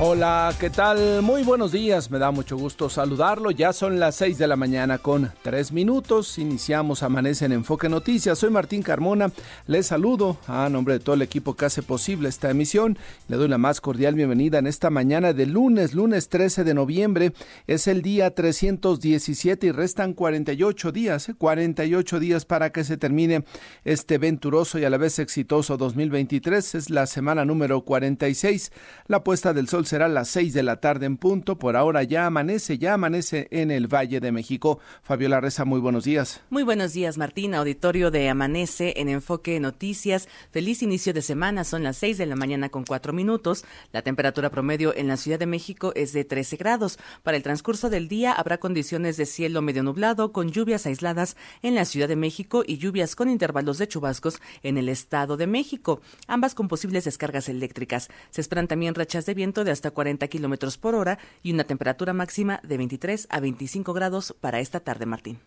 Hola, ¿qué tal? Muy buenos días, me da mucho gusto saludarlo. Ya son las 6 de la mañana con 3 minutos. Iniciamos Amanece en Enfoque Noticias. Soy Martín Carmona. Les saludo a nombre de todo el equipo que hace posible esta emisión. Le doy la más cordial bienvenida en esta mañana de lunes, lunes 13 de noviembre. Es el día 317 y restan 48 días, 48 ¿eh? días para que se termine este venturoso y a la vez exitoso 2023. Es la semana número 46. La puesta del sol será las 6 de la tarde en punto. Por ahora ya amanece, ya amanece en el Valle de México. Fabiola Reza, muy buenos días. Muy buenos días, Martín. Auditorio de Amanece en Enfoque Noticias. Feliz inicio de semana. Son las 6 de la mañana con 4 minutos. La temperatura promedio en la Ciudad de México es de 13 grados. Para el transcurso del día habrá condiciones de cielo medio nublado con lluvias aisladas en la Ciudad de México y lluvias con intervalos de chubascos en el Estado de México, ambas con posibles descargas eléctricas. Se esperan también rachas de viento de hasta 40 kilómetros por hora y una temperatura máxima de 23 a 25 grados para esta tarde, Martín.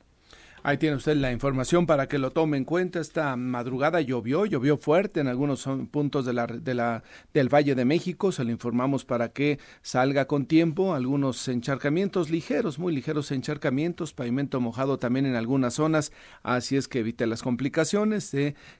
Ahí tiene usted la información para que lo tome en cuenta. Esta madrugada llovió, llovió fuerte en algunos puntos del Valle de México. Se lo informamos para que salga con tiempo. Algunos encharcamientos ligeros, muy ligeros encharcamientos, pavimento mojado también en algunas zonas. Así es que evite las complicaciones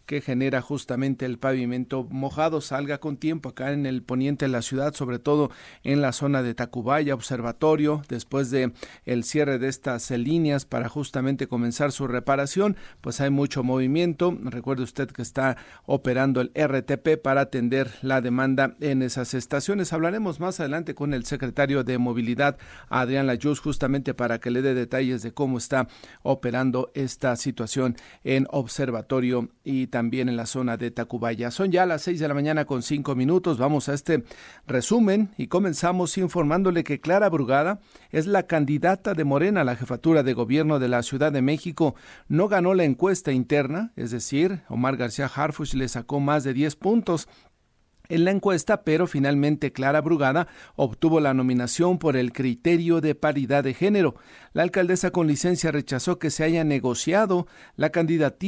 que genera justamente el pavimento mojado. Salga con tiempo acá en el poniente de la ciudad, sobre todo en la zona de Tacubaya, Observatorio, después de el cierre de estas líneas para justamente comenzar su reparación, pues hay mucho movimiento. Recuerde usted que está operando el RTP para atender la demanda en esas estaciones. Hablaremos más adelante con el secretario de Movilidad, Adrián Layuz, justamente para que le dé detalles de cómo está operando esta situación en Observatorio y también en la zona de Tacubaya. Son ya las seis de la mañana con cinco minutos. Vamos a este resumen y comenzamos informándole que Clara Brugada es la candidata de Morena a la jefatura de gobierno de la Ciudad de México México no ganó la encuesta interna, es decir, Omar García Harfuch le sacó más de 10 puntos en la encuesta, pero finalmente Clara Brugada obtuvo la nominación por el criterio de paridad de género. La alcaldesa con licencia rechazó que se haya negociado la,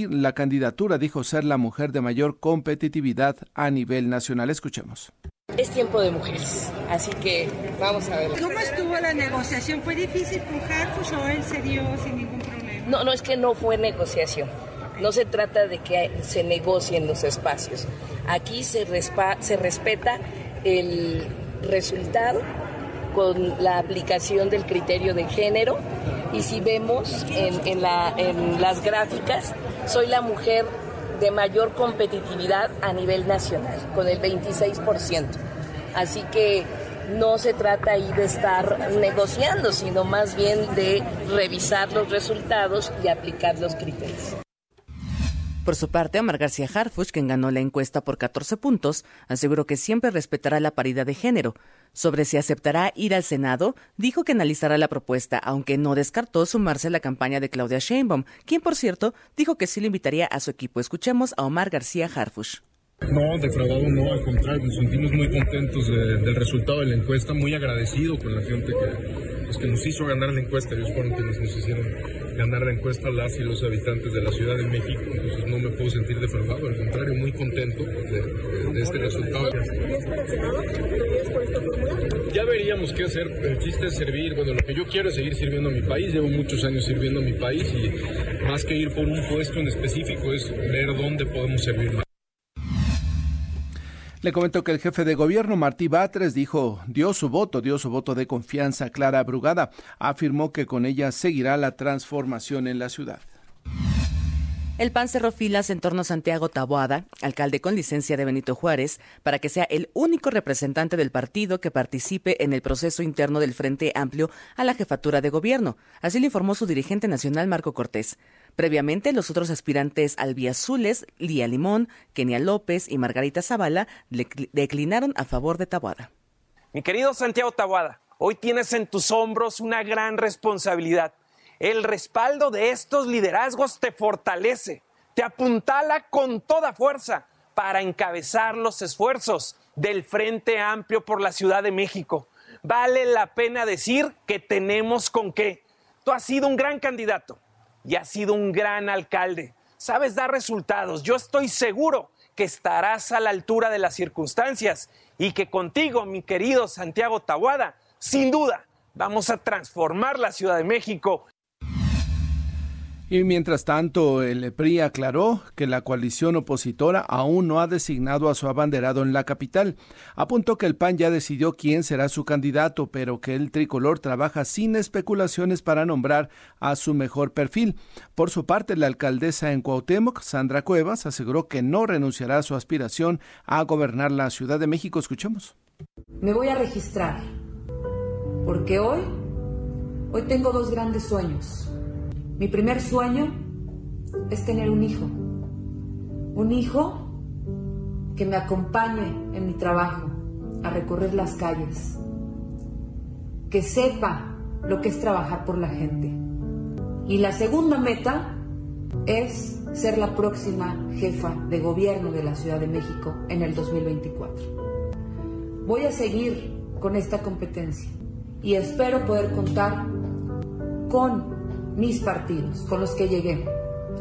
la candidatura, dijo ser la mujer de mayor competitividad a nivel nacional. Escuchemos. Es tiempo de mujeres, así que vamos a ver. ¿Cómo estuvo la negociación? ¿Fue difícil con Harfuch o él se dio sin ningún problema? No, no es que no fue negociación. No se trata de que se negocien los espacios. Aquí se, se respeta el resultado con la aplicación del criterio de género y si vemos en, la, en las gráficas, soy la mujer de mayor competitividad a nivel nacional, con el 26%. Así que no se trata ahí de estar negociando, sino más bien de revisar los resultados y aplicar los criterios. Por su parte, Omar García Harfuch, quien ganó la encuesta por 14 puntos, aseguró que siempre respetará la paridad de género. Sobre si aceptará ir al Senado, dijo que analizará la propuesta, aunque no descartó sumarse a la campaña de Claudia Sheinbaum, quien, por cierto, dijo que sí le invitaría a su equipo. Escuchemos a Omar García Harfuch. No, defraudado no, al contrario, nos sentimos muy contentos del resultado de la encuesta, muy agradecido con la gente que, pues, que nos hizo ganar la encuesta, ellos fueron quienes nos hicieron ganar la encuesta las y los habitantes de la Ciudad de México, entonces no me puedo sentir defraudado, al contrario, muy contento de, este resultado. Ya veríamos qué hacer, el chiste es servir, bueno, lo que yo quiero es seguir sirviendo a mi país, llevo muchos años sirviendo a mi país y más que ir por un puesto en específico es ver dónde podemos servir más. Le comento que el jefe de gobierno, Martí Batres, dijo, dio su voto, dio su voto de confianza Clara Brugada. Afirmó que con ella seguirá la transformación en la ciudad. El PAN cerró filas en torno a Santiago Taboada, alcalde con licencia de Benito Juárez, para que sea el único representante del partido que participe en el proceso interno del Frente Amplio a la jefatura de gobierno. Así lo informó su dirigente nacional, Marco Cortés. Previamente, los otros aspirantes albiazules, Lía Limón, Kenia López y Margarita Zavala, declinaron a favor de Tabuada. Mi querido Santiago Tabuada, hoy tienes en tus hombros una gran responsabilidad. El respaldo de estos liderazgos te fortalece. te apuntala con toda fuerza para encabezar los esfuerzos del Frente Amplio por la Ciudad de México. Vale la pena decir que tenemos con qué. Tú has sido un gran candidato y has sido un gran alcalde. Sabes dar resultados. Yo estoy seguro que estarás a la altura de las circunstancias y que contigo, mi querido Santiago Tahuada, sin duda, vamos a transformar la Ciudad de México y mientras tanto, el PRI aclaró que la coalición opositora aún no ha designado a su abanderado en la capital. Apuntó que el PAN ya decidió quién será su candidato, pero que el tricolor trabaja sin especulaciones para nombrar a su mejor perfil. Por su parte, la alcaldesa en Cuauhtémoc, Sandra Cuevas, aseguró que no renunciará a su aspiración a gobernar la Ciudad de México. Escuchemos. Me voy a registrar, porque hoy, hoy tengo dos grandes sueños mi primer sueño es tener un hijo. Un hijo que me acompañe en mi trabajo a recorrer las calles. Que sepa lo que es trabajar por la gente. Y la segunda meta es ser la próxima jefa de gobierno de la Ciudad de México en el 2024. Voy a seguir con esta competencia y espero poder contar con mis partidos con los que llegué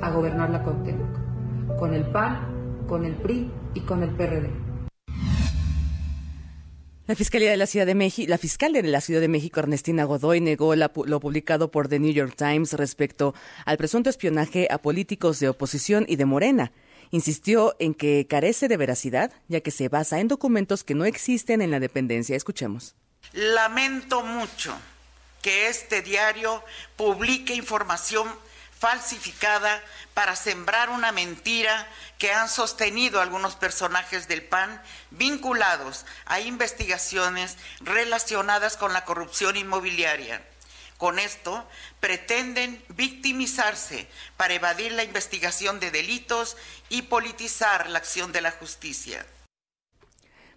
a gobernar la Cuauhtémoc, con el PAN, con el PRI y con el PRD. La Fiscalía de la Ciudad de México, la fiscal de la Ciudad de México, Ernestina Godoy, negó lo publicado por The New York Times respecto al presunto espionaje a políticos de oposición y de Morena. Insistió en que carece de veracidad, ya que se basa en documentos que no existen en la dependencia. Escuchemos. Lamento mucho que este diario publique información falsificada para sembrar una mentira que han sostenido algunos personajes del PAN vinculados a investigaciones relacionadas con la corrupción inmobiliaria. Con esto pretenden victimizarse para evadir la investigación de delitos y politizar la acción de la justicia.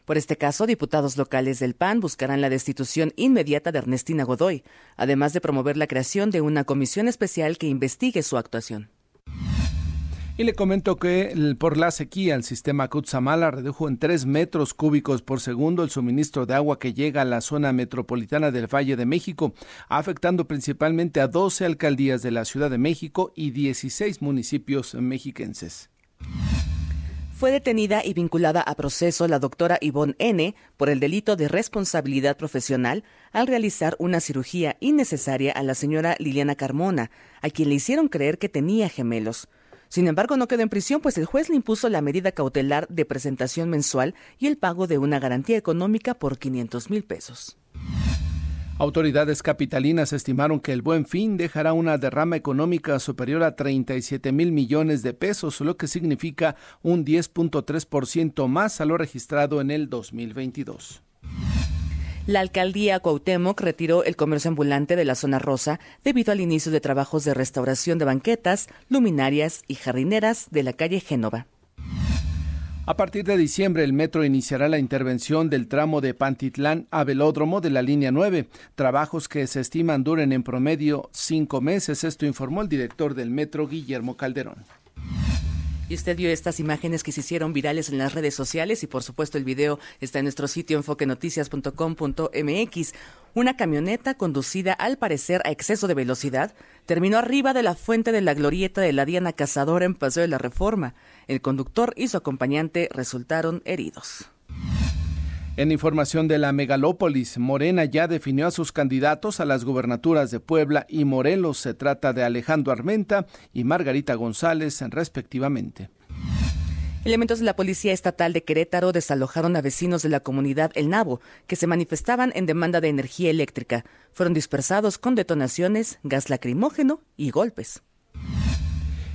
Por este caso, diputados locales del PAN buscarán la destitución inmediata de Ernestina Godoy, además de promover la creación de una comisión especial que investigue su actuación. Y le comento que por la sequía el sistema Cutzamala redujo en 3 metros cúbicos por segundo el suministro de agua que llega a la zona metropolitana del Valle de México, afectando principalmente a 12 alcaldías de la Ciudad de México y 16 municipios mexiquenses. Fue detenida y vinculada a proceso la doctora Yvonne N. por el delito de responsabilidad profesional al realizar una cirugía innecesaria a la señora Liliana Carmona, a quien le hicieron creer que tenía gemelos. Sin embargo, no quedó en prisión, pues el juez le impuso la medida cautelar de presentación mensual y el pago de una garantía económica por 500 mil pesos. Autoridades capitalinas estimaron que el buen fin dejará una derrama económica superior a 37 mil millones de pesos, lo que significa un 10.3% más a lo registrado en el 2022. La alcaldía Cuauhtémoc retiró el comercio ambulante de la zona rosa debido al inicio de trabajos de restauración de banquetas, luminarias y jardineras de la calle Génova. A partir de diciembre, el metro iniciará la intervención del tramo de Pantitlán a Velódromo de la línea 9, trabajos que se estiman duren en promedio cinco meses. Esto informó el director del metro, Guillermo Calderón. Y usted vio estas imágenes que se hicieron virales en las redes sociales y por supuesto el video está en nuestro sitio enfoquenoticias.com.mx. Una camioneta conducida al parecer a exceso de velocidad terminó arriba de la fuente de la glorieta de la Diana Cazadora en Paseo de la Reforma. El conductor y su acompañante resultaron heridos. En información de la megalópolis, Morena ya definió a sus candidatos a las gubernaturas de Puebla y Morelos. Se trata de Alejandro Armenta y Margarita González, respectivamente. Elementos de la Policía Estatal de Querétaro desalojaron a vecinos de la comunidad El Nabo, que se manifestaban en demanda de energía eléctrica. Fueron dispersados con detonaciones, gas lacrimógeno y golpes.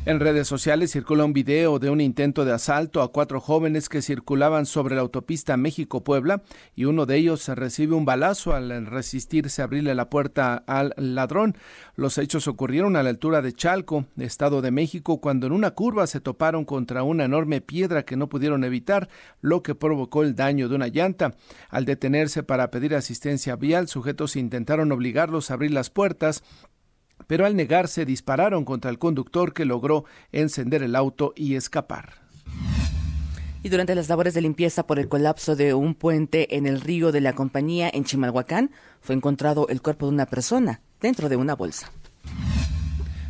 En redes sociales circula un video de un intento de asalto a cuatro jóvenes que circulaban sobre la autopista México-Puebla y uno de ellos recibe un balazo al resistirse a abrirle la puerta al ladrón. Los hechos ocurrieron a la altura de Chalco, Estado de México, cuando en una curva se toparon contra una enorme piedra que no pudieron evitar, lo que provocó el daño de una llanta. Al detenerse para pedir asistencia vial, sujetos intentaron obligarlos a abrir las puertas pero al negarse dispararon contra el conductor que logró encender el auto y escapar. Y durante las labores de limpieza por el colapso de un puente en el río de la compañía en Chimalhuacán, fue encontrado el cuerpo de una persona dentro de una bolsa.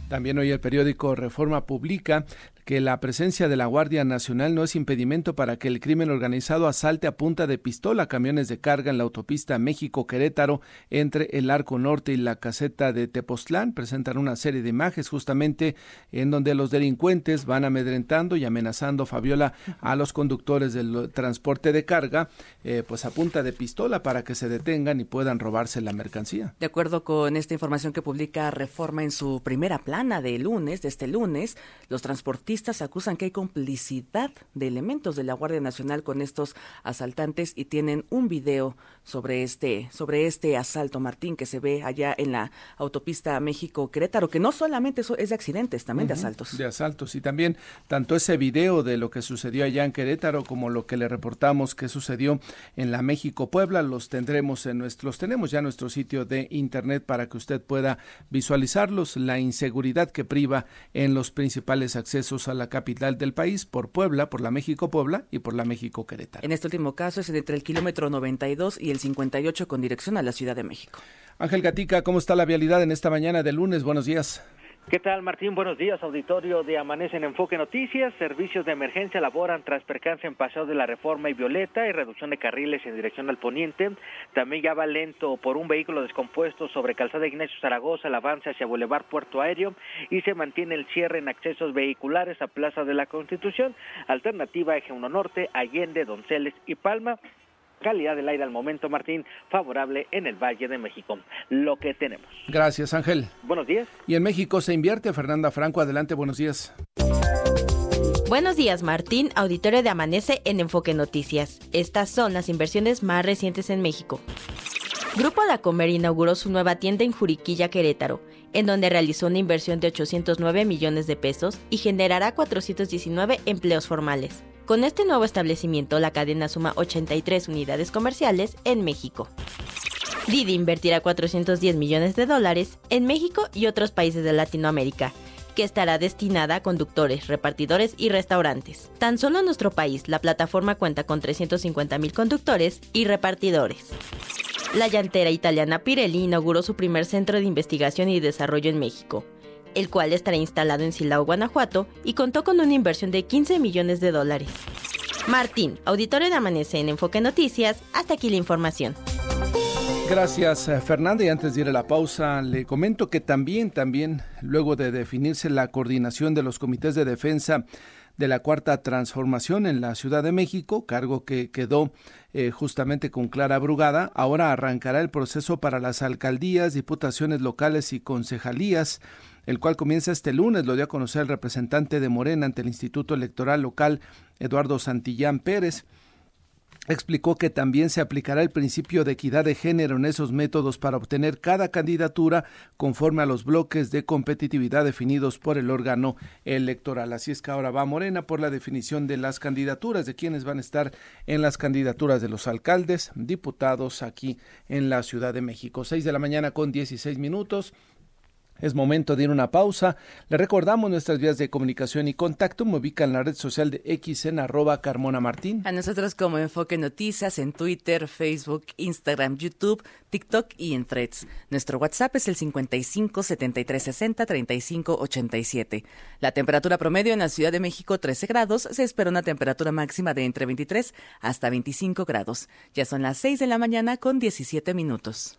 También hoy el periódico Reforma publica que la presencia de la Guardia Nacional no es impedimento para que el crimen organizado asalte a punta de pistola camiones de carga en la autopista México-Querétaro entre el Arco Norte y la caseta de Tepoztlán. Presentan una serie de imágenes justamente en donde los delincuentes van amedrentando y amenazando, Fabiola, a los conductores del transporte de carga, eh, pues a punta de pistola para que se detengan y puedan robarse la mercancía. De acuerdo con esta información que publica Reforma en su primera plana de lunes, de este lunes, los transportistas acusan que hay complicidad de elementos de la Guardia Nacional con estos asaltantes y tienen un video sobre este sobre este asalto Martín que se ve allá en la autopista México Querétaro que no solamente es de accidentes también de asaltos. de asaltos. Y también tanto ese video de lo que sucedió allá en Querétaro como lo que le reportamos que sucedió en la México Puebla los tendremos en nuestros tenemos ya nuestro sitio de internet para que usted pueda visualizarlos la inseguridad que priva en los principales accesos a la capital del país por Puebla, por la México Puebla y por la México Querétaro. En este último caso es entre el kilómetro 92 y el 58 con dirección a la Ciudad de México. Ángel Gatica, ¿cómo está la vialidad en esta mañana de lunes? Buenos días. ¿Qué tal, Martín? Buenos días, auditorio de Amanece en Enfoque Noticias. Servicios de emergencia laboran tras percance en Paseo de la Reforma y Violeta y reducción de carriles en dirección al poniente. También ya va lento por un vehículo descompuesto sobre Calzada Ignacio Zaragoza, el avance hacia Boulevard Puerto Aéreo y se mantiene el cierre en accesos vehiculares a Plaza de la Constitución. Alternativa Eje 1 Norte, Allende, Donceles y Palma calidad del aire al momento, Martín, favorable en el Valle de México. Lo que tenemos. Gracias, Ángel. Buenos días. Y en México se invierte. Fernanda Franco, adelante, buenos días. Buenos días, Martín, auditorio de Amanece en Enfoque Noticias. Estas son las inversiones más recientes en México. Grupo La Comer inauguró su nueva tienda en Juriquilla, Querétaro, en donde realizó una inversión de 809 millones de pesos y generará 419 empleos formales. Con este nuevo establecimiento, la cadena suma 83 unidades comerciales en México. Didi invertirá 410 millones de dólares en México y otros países de Latinoamérica, que estará destinada a conductores, repartidores y restaurantes. Tan solo en nuestro país, la plataforma cuenta con 350 mil conductores y repartidores. La llantera italiana Pirelli inauguró su primer centro de investigación y desarrollo en México el cual estará instalado en Silao, Guanajuato, y contó con una inversión de 15 millones de dólares. Martín, auditorio de Amanece en Enfoque Noticias, hasta aquí la información. Gracias, eh, Fernanda. Y antes de ir a la pausa, le comento que también, también, luego de definirse la coordinación de los comités de defensa de la Cuarta Transformación en la Ciudad de México, cargo que quedó eh, justamente con Clara Brugada, ahora arrancará el proceso para las alcaldías, diputaciones locales y concejalías el cual comienza este lunes, lo dio a conocer el representante de Morena ante el Instituto Electoral Local, Eduardo Santillán Pérez. Explicó que también se aplicará el principio de equidad de género en esos métodos para obtener cada candidatura conforme a los bloques de competitividad definidos por el órgano electoral. Así es que ahora va Morena por la definición de las candidaturas, de quienes van a estar en las candidaturas de los alcaldes, diputados aquí en la Ciudad de México. Seis de la mañana con dieciséis minutos. Es momento de ir a una pausa. Le recordamos nuestras vías de comunicación y contacto. Me ubica en la red social de X arroba Carmona Martín. A nosotros como Enfoque Noticias en Twitter, Facebook, Instagram, YouTube, TikTok y en Threads. Nuestro WhatsApp es el 55 73 60 35 87. La temperatura promedio en la Ciudad de México 13 grados. Se espera una temperatura máxima de entre 23 hasta 25 grados. Ya son las 6 de la mañana con 17 minutos.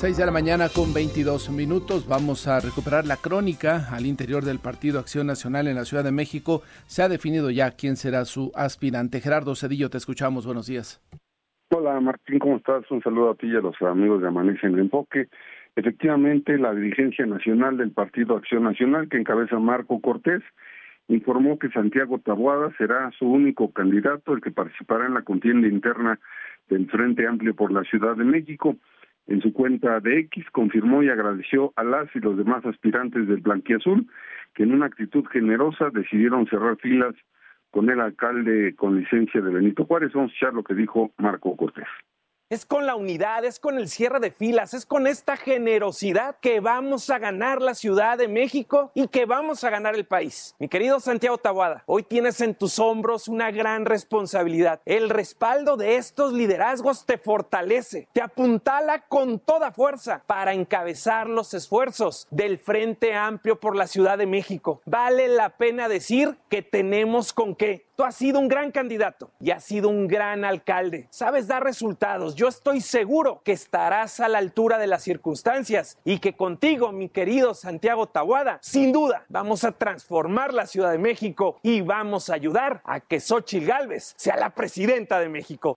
6 de la mañana con 22 minutos. Vamos a recuperar la crónica al interior del Partido Acción Nacional en la Ciudad de México. Se ha definido ya quién será su aspirante. Gerardo Cedillo, te escuchamos. Buenos días. Hola Martín, ¿cómo estás? Un saludo a ti y a los amigos de Amanece en Enfoque. Efectivamente, la dirigencia nacional del Partido Acción Nacional, que encabeza Marco Cortés, informó que Santiago Taboada será su único candidato, el que participará en la contienda interna del Frente Amplio por la Ciudad de México. En su cuenta de X confirmó y agradeció a las y los demás aspirantes del Blanquiazul que en una actitud generosa decidieron cerrar filas con el alcalde con licencia de Benito Juárez. Vamos a escuchar lo que dijo Marco Cortés. Es con la unidad, es con el cierre de filas, es con esta generosidad que vamos a ganar la Ciudad de México y que vamos a ganar el país. Mi querido Santiago Tabuada, hoy tienes en tus hombros una gran responsabilidad. El respaldo de estos liderazgos te fortalece, te apuntala con toda fuerza para encabezar los esfuerzos del Frente Amplio por la Ciudad de México. Vale la pena decir que tenemos con qué. Tú has sido un gran candidato y has sido un gran alcalde. Sabes dar resultados. Yo estoy seguro que estarás a la altura de las circunstancias y que contigo, mi querido Santiago Tahuada, sin duda vamos a transformar la Ciudad de México y vamos a ayudar a que Xochitl Gálvez sea la presidenta de México.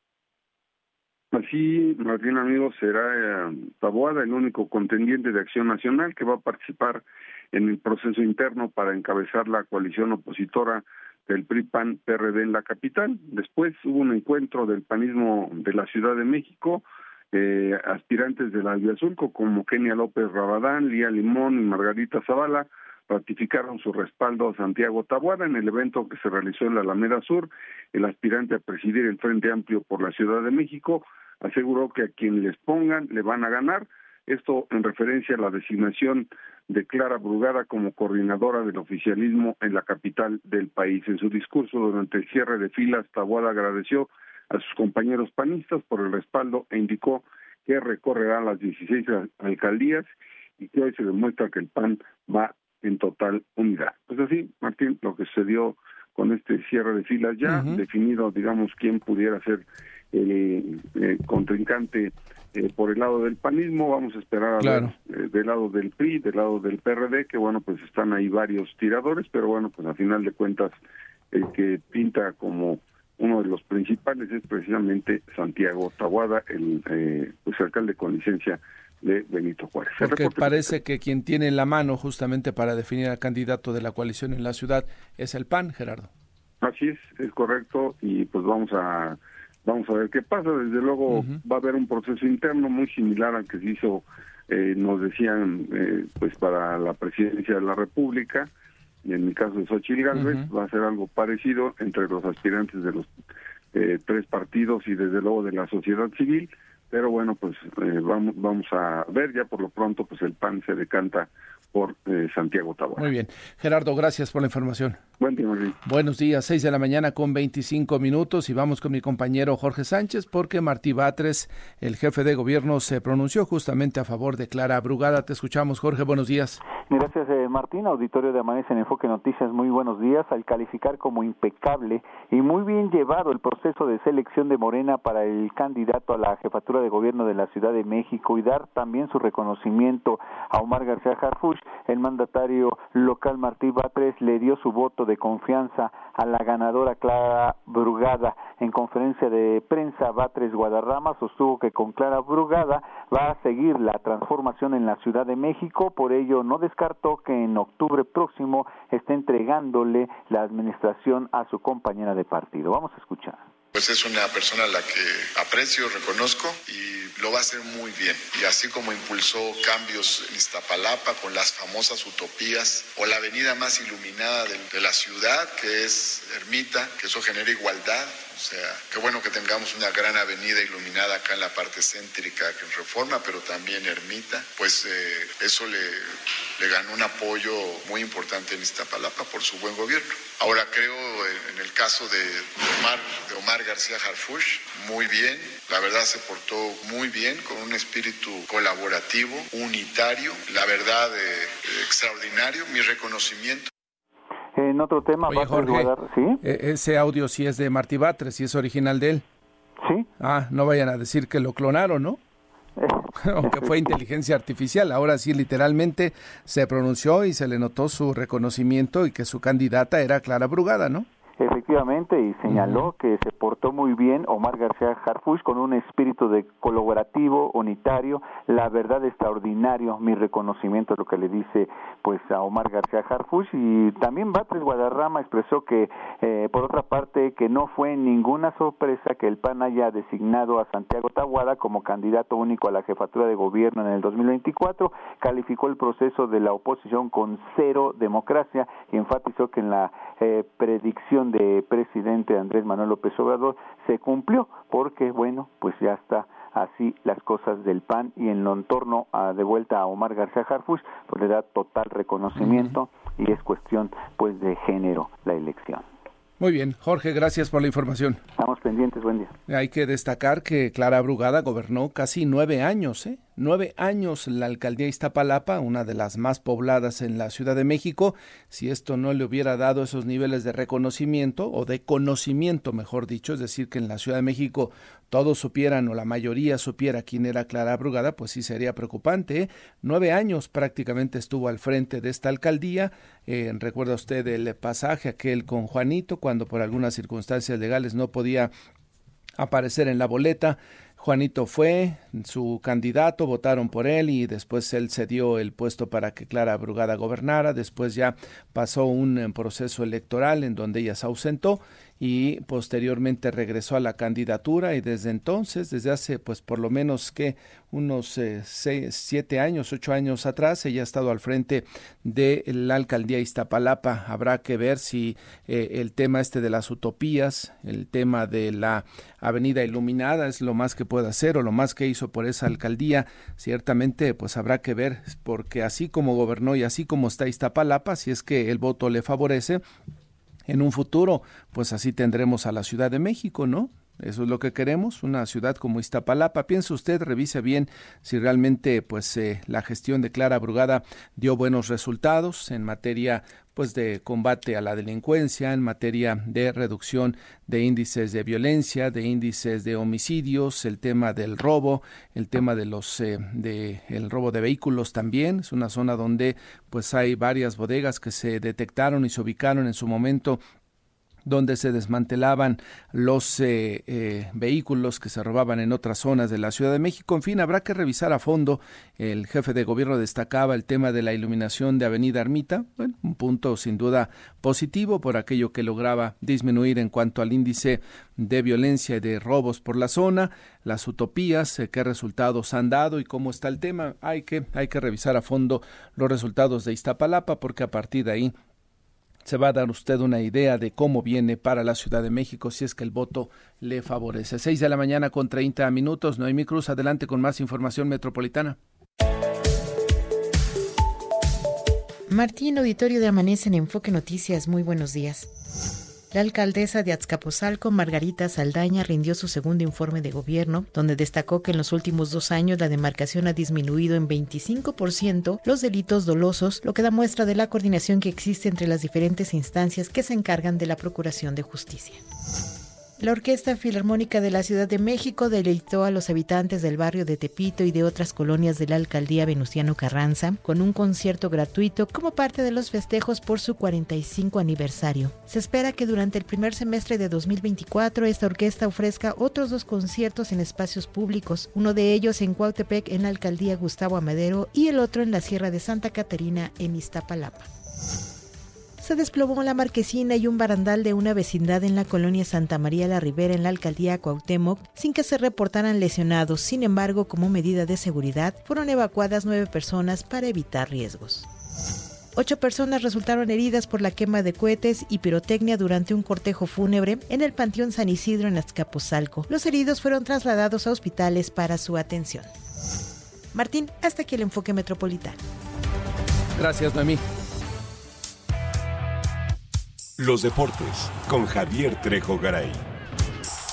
Así, Martín, amigos, será eh, Taboada el único contendiente de Acción Nacional que va a participar en el proceso interno para encabezar la coalición opositora del PRI-PAN-PRD en la capital. Después hubo un encuentro del panismo de la Ciudad de México, eh, aspirantes del Albiazulco como Kenia López Rabadán, Lía Limón y Margarita Zavala ratificaron su respaldo a Santiago Tabuada en el evento que se realizó en la Alameda Sur. El aspirante a presidir el Frente Amplio por la Ciudad de México aseguró que a quien les pongan le van a ganar. Esto en referencia a la designación de Clara Brugada como coordinadora del oficialismo en la capital del país. En su discurso durante el cierre de filas, Taboada agradeció a sus compañeros panistas por el respaldo e indicó que recorrerá las 16 alcaldías y que hoy se demuestra que el PAN va en total unidad. Pues así, Martín, lo que sucedió con este cierre de filas ya definido, digamos, quién pudiera ser el, el contrincante eh, por el lado del panismo, vamos a esperar a ver eh, del lado del PRI, del lado del PRD, que bueno, pues están ahí varios tiradores, pero bueno, pues a final de cuentas el que pinta como uno de los principales es precisamente Santiago Tahuada, el eh, pues, alcalde con licencia de Benito Juárez. Porque parece que quien tiene la mano justamente para definir al candidato de la coalición en la ciudad es el PAN, Gerardo. Así es, es correcto, y pues vamos a Vamos a ver qué pasa. Desde luego va a haber un proceso interno muy similar al que se hizo, eh, nos decían, eh, pues para la presidencia de la República, y en mi caso de Xochitl Gálvez, va a ser algo parecido entre los aspirantes de los eh, tres partidos y desde luego de la sociedad civil. Pero bueno, pues vamos, vamos a ver, ya por lo pronto, pues el PAN se decanta por eh, Santiago Taboada. Muy bien. Gerardo, gracias por la información. Buen día, Buenos días, 6 de la mañana con 25 minutos y vamos con mi compañero Jorge Sánchez porque Martí Batres, el jefe de gobierno, se pronunció justamente a favor de Clara Brugada. Te escuchamos, Jorge, buenos días. Gracias, eh, Martín. Auditorio de Amanece en Enfoque Noticias, muy buenos días. Al calificar como impecable y muy bien llevado el proceso de selección de Morena para el candidato a la jefatura de gobierno de la Ciudad de México y dar también su reconocimiento a Omar García Harfuch, el mandatario local Martí Batres le dio su voto de confianza a la ganadora Clara Brugada. En conferencia de prensa, Batres Guadarrama sostuvo que con Clara Brugada va a seguir la transformación en la Ciudad de México, por ello no descartó que en octubre próximo esté entregándole la administración a su compañera de partido. Vamos a escuchar. Pues es una persona a la que aprecio, reconozco y lo va a hacer muy bien. Y así como impulsó cambios en Iztapalapa con las famosas utopías o la avenida más iluminada de, de la ciudad, que es Ermita, que eso genera igualdad, o sea, qué bueno que tengamos una gran avenida iluminada acá en la parte céntrica que Reforma, pero también Ermita. Pues eh, eso le, le ganó un apoyo muy importante en Iztapalapa por su buen gobierno. Ahora creo en el caso de Omar, de Omar García Harfush, muy bien. La verdad se portó muy bien, con un espíritu colaborativo, unitario, la verdad eh, extraordinario. Mi reconocimiento. En otro tema, Oye, Jorge, ¿sí? E-, ese audio sí es de Martí Batres, sí es original de él. Sí. Ah, no vayan a decir que lo clonaron, ¿no? Aunque fue inteligencia artificial, ahora sí literalmente se pronunció y se le notó su reconocimiento y que su candidata era Clara Brugada, ¿no? Efectivamente, y señaló que se portó muy bien Omar García Harfuch con un espíritu de colaborativo, unitario, la verdad extraordinario, mi reconocimiento es lo que le dice pues a Omar García Harfuch y también Batres Guadarrama expresó que eh, por otra parte que no fue ninguna sorpresa que el PAN haya designado a Santiago Tahuada como candidato único a la jefatura de gobierno en el 2024, calificó el proceso de la oposición con cero democracia y enfatizó que en la eh, predicción de presidente Andrés Manuel López Obrador se cumplió porque bueno pues ya está así las cosas del PAN y en lo entorno a, de vuelta a Omar García Harfuch pues le da total reconocimiento y es cuestión pues de género la elección. Muy bien, Jorge, gracias por la información. Estamos pendientes, buen día. Hay que destacar que Clara Brugada gobernó casi nueve años, ¿eh? Nueve años la alcaldía Iztapalapa, una de las más pobladas en la Ciudad de México. Si esto no le hubiera dado esos niveles de reconocimiento o de conocimiento, mejor dicho, es decir, que en la Ciudad de México todos supieran o la mayoría supiera quién era Clara Brugada, pues sí sería preocupante. ¿eh? Nueve años prácticamente estuvo al frente de esta alcaldía. Eh, recuerda usted el pasaje aquel con Juanito, cuando por algunas circunstancias legales no podía aparecer en la boleta. Juanito fue su candidato, votaron por él y después él cedió el puesto para que Clara Brugada gobernara. Después ya pasó un eh, proceso electoral en donde ella se ausentó y posteriormente regresó a la candidatura y desde entonces, desde hace pues por lo menos que unos eh, seis, siete años, ocho años atrás, ella ha estado al frente de la alcaldía Iztapalapa. Habrá que ver si eh, el tema este de las utopías, el tema de la avenida iluminada es lo más que puede hacer o lo más que hizo por esa alcaldía. Ciertamente pues habrá que ver porque así como gobernó y así como está Iztapalapa, si es que el voto le favorece, en un futuro, pues así tendremos a la Ciudad de México, ¿no? Eso es lo que queremos, una ciudad como Iztapalapa. Piensa usted, revise bien si realmente pues eh, la gestión de Clara Brugada dio buenos resultados en materia pues de combate a la delincuencia, en materia de reducción de índices de violencia, de índices de homicidios, el tema del robo, el tema de los eh, de el robo de vehículos también, es una zona donde pues hay varias bodegas que se detectaron y se ubicaron en su momento donde se desmantelaban los eh, eh, vehículos que se robaban en otras zonas de la Ciudad de México. En fin, habrá que revisar a fondo. El jefe de gobierno destacaba el tema de la iluminación de Avenida Ermita, un punto sin duda positivo por aquello que lograba disminuir en cuanto al índice de violencia y de robos por la zona, las utopías, eh, qué resultados han dado y cómo está el tema. Hay que, hay que revisar a fondo los resultados de Iztapalapa porque a partir de ahí se va a dar usted una idea de cómo viene para la Ciudad de México si es que el voto le favorece. Seis de la mañana con 30 minutos. Noemí Cruz, adelante con más información metropolitana. Martín, auditorio de Amanece en Enfoque Noticias. Muy buenos días. La alcaldesa de Azcapotzalco, Margarita Saldaña, rindió su segundo informe de gobierno, donde destacó que en los últimos dos años la demarcación ha disminuido en 25% los delitos dolosos, lo que da muestra de la coordinación que existe entre las diferentes instancias que se encargan de la Procuración de Justicia. La Orquesta Filarmónica de la Ciudad de México deleitó a los habitantes del barrio de Tepito y de otras colonias de la alcaldía Venustiano Carranza con un concierto gratuito como parte de los festejos por su 45 aniversario. Se espera que durante el primer semestre de 2024 esta orquesta ofrezca otros dos conciertos en espacios públicos, uno de ellos en Cuautepec en la alcaldía Gustavo Amadero y el otro en la Sierra de Santa Catarina en Iztapalapa se desplomó la marquesina y un barandal de una vecindad en la colonia Santa María la Ribera en la alcaldía Cuauhtémoc sin que se reportaran lesionados. Sin embargo, como medida de seguridad, fueron evacuadas nueve personas para evitar riesgos. Ocho personas resultaron heridas por la quema de cohetes y pirotecnia durante un cortejo fúnebre en el Panteón San Isidro en Azcapotzalco. Los heridos fueron trasladados a hospitales para su atención. Martín, hasta aquí el enfoque metropolitano. Gracias, Noemí. Los deportes con Javier Trejo Garay.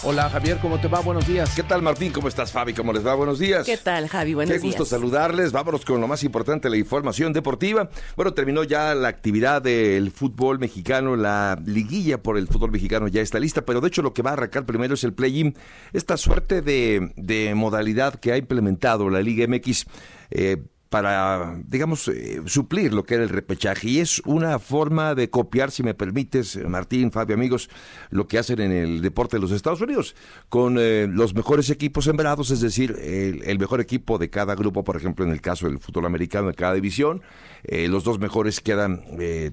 Hola Javier, ¿cómo te va? Buenos días. ¿Qué tal Martín? ¿Cómo estás Fabi? ¿Cómo les va? Buenos días. ¿Qué tal Javi? Buenos días. Qué gusto saludarles. Vámonos con lo más importante, la información deportiva. Bueno, terminó ya la actividad del fútbol mexicano, la liguilla por el fútbol mexicano ya está lista, pero de hecho lo que va a arrancar primero es el play-in, esta suerte de, de modalidad que ha implementado la Liga MX. Eh, para, digamos, eh, suplir lo que era el repechaje. Y es una forma de copiar, si me permites, Martín, Fabio, amigos, lo que hacen en el deporte de los Estados Unidos, con eh, los mejores equipos sembrados, es decir, el, mejor equipo de cada grupo, por ejemplo, en el caso del fútbol americano, de cada división, eh, los dos mejores quedan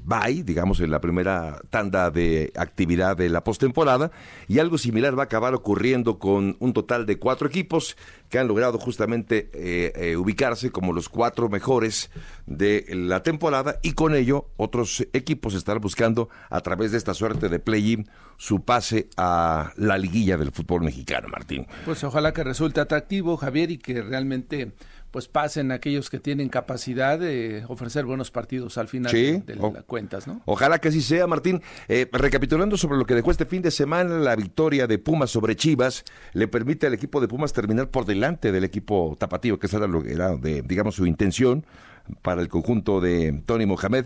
bye, digamos, en la primera tanda de actividad de la postemporada, y algo similar va a acabar ocurriendo con un total de cuatro equipos que han logrado justamente ubicarse como los cuatro cuatro mejores de la temporada y con ello otros equipos estarán buscando a través de esta suerte de play-in su pase a la liguilla del fútbol mexicano, Martín. Pues ojalá que resulte atractivo, Javier, y que realmente pues pasen aquellos que tienen capacidad de ofrecer buenos partidos al final de, las cuentas, ¿no? Ojalá que así sea, Martín. Eh, recapitulando sobre lo que dejó este fin de semana, la victoria de Pumas sobre Chivas le permite al equipo de Pumas terminar por delante del equipo tapatío, que esa era, lo, era de, digamos, su intención para el conjunto de Tony Mohamed.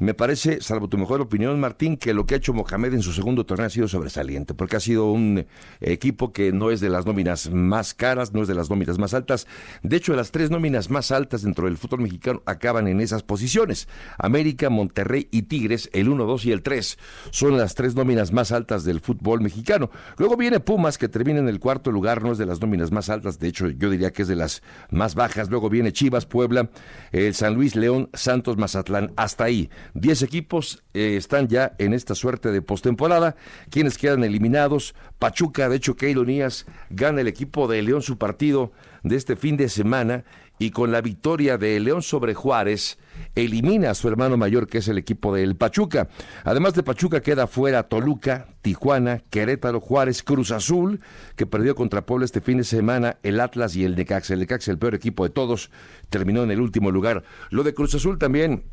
Me parece, salvo tu mejor opinión, Martín, que lo que ha hecho Mohamed en su segundo torneo ha sido sobresaliente, porque ha sido un equipo que no es de las nóminas más caras, no es de las nóminas más altas. De hecho, las tres nóminas más altas dentro del fútbol mexicano acaban en esas posiciones. América, Monterrey y Tigres, el 1, 2 y el 3, son las tres nóminas más altas del fútbol mexicano. Luego viene Pumas, que termina en el cuarto lugar, no es de las nóminas más altas, de hecho yo diría que es de las más bajas. Luego viene Chivas, Puebla, el San Luis, León, Santos, Mazatlán, hasta ahí. Diez equipos eh, están ya en esta suerte de postemporada. Quienes quedan eliminados? Pachuca, de hecho, que ironías, gana el equipo de León su partido de este fin de semana y con la victoria de León sobre Juárez, elimina a su hermano mayor, que es el equipo del Pachuca. Además de Pachuca, queda fuera Toluca, Tijuana, Querétaro, Juárez, Cruz Azul, que perdió contra Puebla este fin de semana, el Atlas y el Necaxa. El Necaxa, el peor equipo de todos, terminó en el último lugar. Lo de Cruz Azul también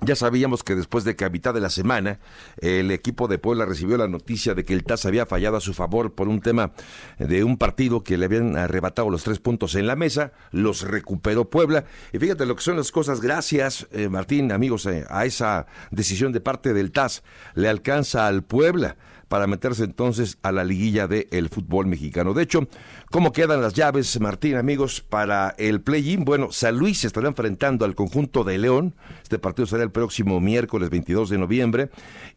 ya sabíamos que después de que a mitad de la semana el equipo de Puebla recibió la noticia de que el TAS había fallado a su favor por un tema de un partido que le habían arrebatado los tres puntos en la mesa, los recuperó Puebla. Y fíjate lo que son las cosas, gracias eh, Martín, amigos, eh, a esa decisión de parte del TAS, le alcanza al Puebla para meterse entonces a la liguilla del fútbol mexicano. De hecho, ¿cómo quedan las llaves, Martín, amigos, para el play-in? Bueno, San Luis se estará enfrentando al conjunto de León. Este partido será el próximo miércoles 22 de noviembre.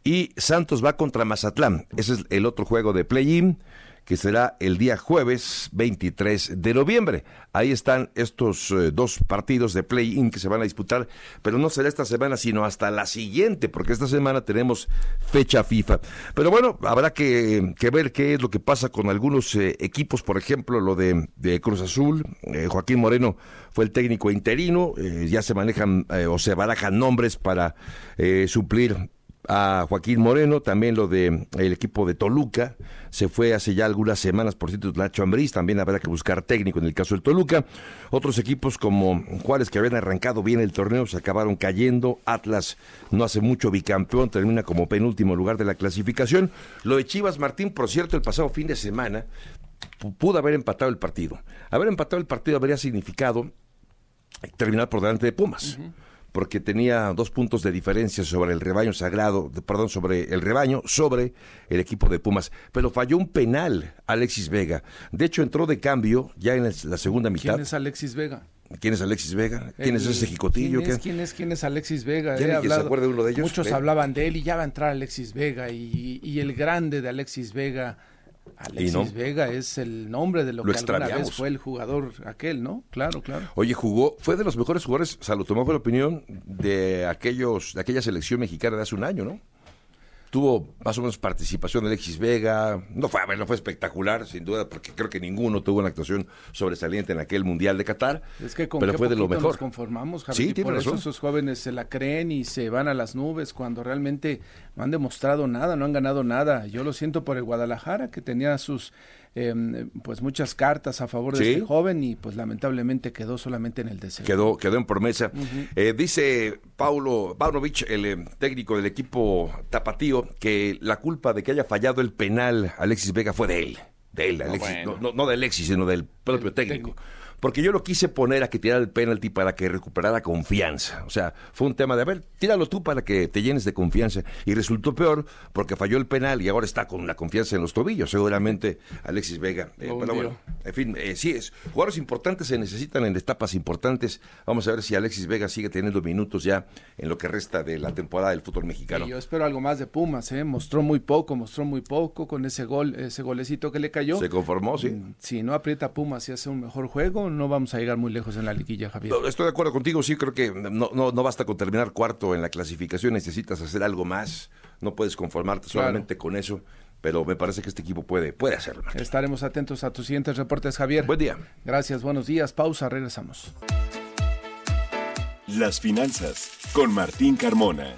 Y Santos va contra Mazatlán. Ese es el otro juego de play-in que será el día jueves 23 de noviembre. Ahí están estos eh, dos partidos de play-in que se van a disputar, pero no será esta semana, sino hasta la siguiente, porque esta semana tenemos fecha FIFA. Pero bueno, habrá que, ver qué es lo que pasa con algunos eh, equipos, por ejemplo, lo de, Cruz Azul. Eh, Joaquín Moreno fue el técnico interino, ya se manejan o se barajan nombres para suplir a Joaquín Moreno, también lo de el equipo de Toluca, se fue hace ya algunas semanas por cierto Nacho Ambriz, también habrá que buscar técnico en el caso del Toluca. Otros equipos como Juárez que habían arrancado bien el torneo se acabaron cayendo, Atlas no hace mucho bicampeón, termina como penúltimo lugar de la clasificación. Lo de Chivas Martín, por cierto, el pasado fin de semana pudo haber empatado el partido. Haber empatado el partido habría significado terminar por delante de Pumas porque tenía dos puntos de diferencia sobre el rebaño sagrado, perdón, sobre el rebaño, sobre el equipo de Pumas, pero falló un penal Alexis Vega. De hecho, entró de cambio ya en la segunda mitad. ¿Quién es Alexis Vega? ¿Quién es Alexis Vega? ¿Quién es ese jicotillo? ¿Quién es, ¿quién es, quién es Alexis Vega? ¿Ya se acuerda de uno de ellos? Muchos hablaban de él y ya va a entrar Alexis Vega y, y el grande de Alexis Vega Alexis Vega es el nombre de lo, que alguna vez fue el jugador aquel, ¿no? Claro, claro. Oye, jugó, fue de los mejores jugadores, o lo tomó por opinión de aquellos, de aquella selección mexicana de hace un año, ¿no? Tuvo más o menos participación de Alexis Vega. No fue, a ver, no fue espectacular, sin duda, porque creo que ninguno tuvo una actuación sobresaliente en aquel Mundial de Qatar. Es que con pero fue de lo mejor. Nos conformamos, Javier, sí, por eso esos jóvenes se la creen y se van a las nubes cuando realmente no han demostrado nada, no han ganado nada. Yo lo siento por el Guadalajara, que tenía sus Em, pues muchas cartas a favor de este joven y pues lamentablemente quedó solamente en el deseo. Quedó, quedó en promesa. Eh, dice Paulo Paunovic, el eh, técnico del equipo tapatío, que la culpa de que haya fallado el penal Alexis Vega fue de él. De él, Alexis, no, no, de Alexis, sino del propio técnico porque yo lo quise poner a que tirara el penalti para que recuperara confianza. O sea, fue un tema de, a ver, tíralo tú para que te llenes de confianza. Y resultó peor porque falló el penal y ahora está con la confianza en los tobillos, seguramente Alexis Vega. Eh, pero bueno, en fin, eh, sí es. Jugadores importantes se necesitan en etapas importantes. Vamos a ver si Alexis Vega sigue teniendo minutos ya en lo que resta de la temporada del fútbol mexicano. yo espero algo más de Pumas, ¿eh? Mostró muy poco, mostró muy poco con ese gol, ese golecito que le cayó. Se conformó, sí. Mm, si no aprieta Pumas y hace un mejor juego, no vamos a llegar muy lejos en la liguilla, Javier. estoy de acuerdo contigo, sí, creo que no, no, no basta con terminar cuarto en la clasificación, necesitas hacer algo más, no puedes conformarte solamente con eso pero me parece que este equipo puede, puede hacerlo. Estaremos atentos a tus siguientes reportes, Javier. Buen día. Gracias, buenos días. Pausa, regresamos. Las finanzas con Martín Carmona.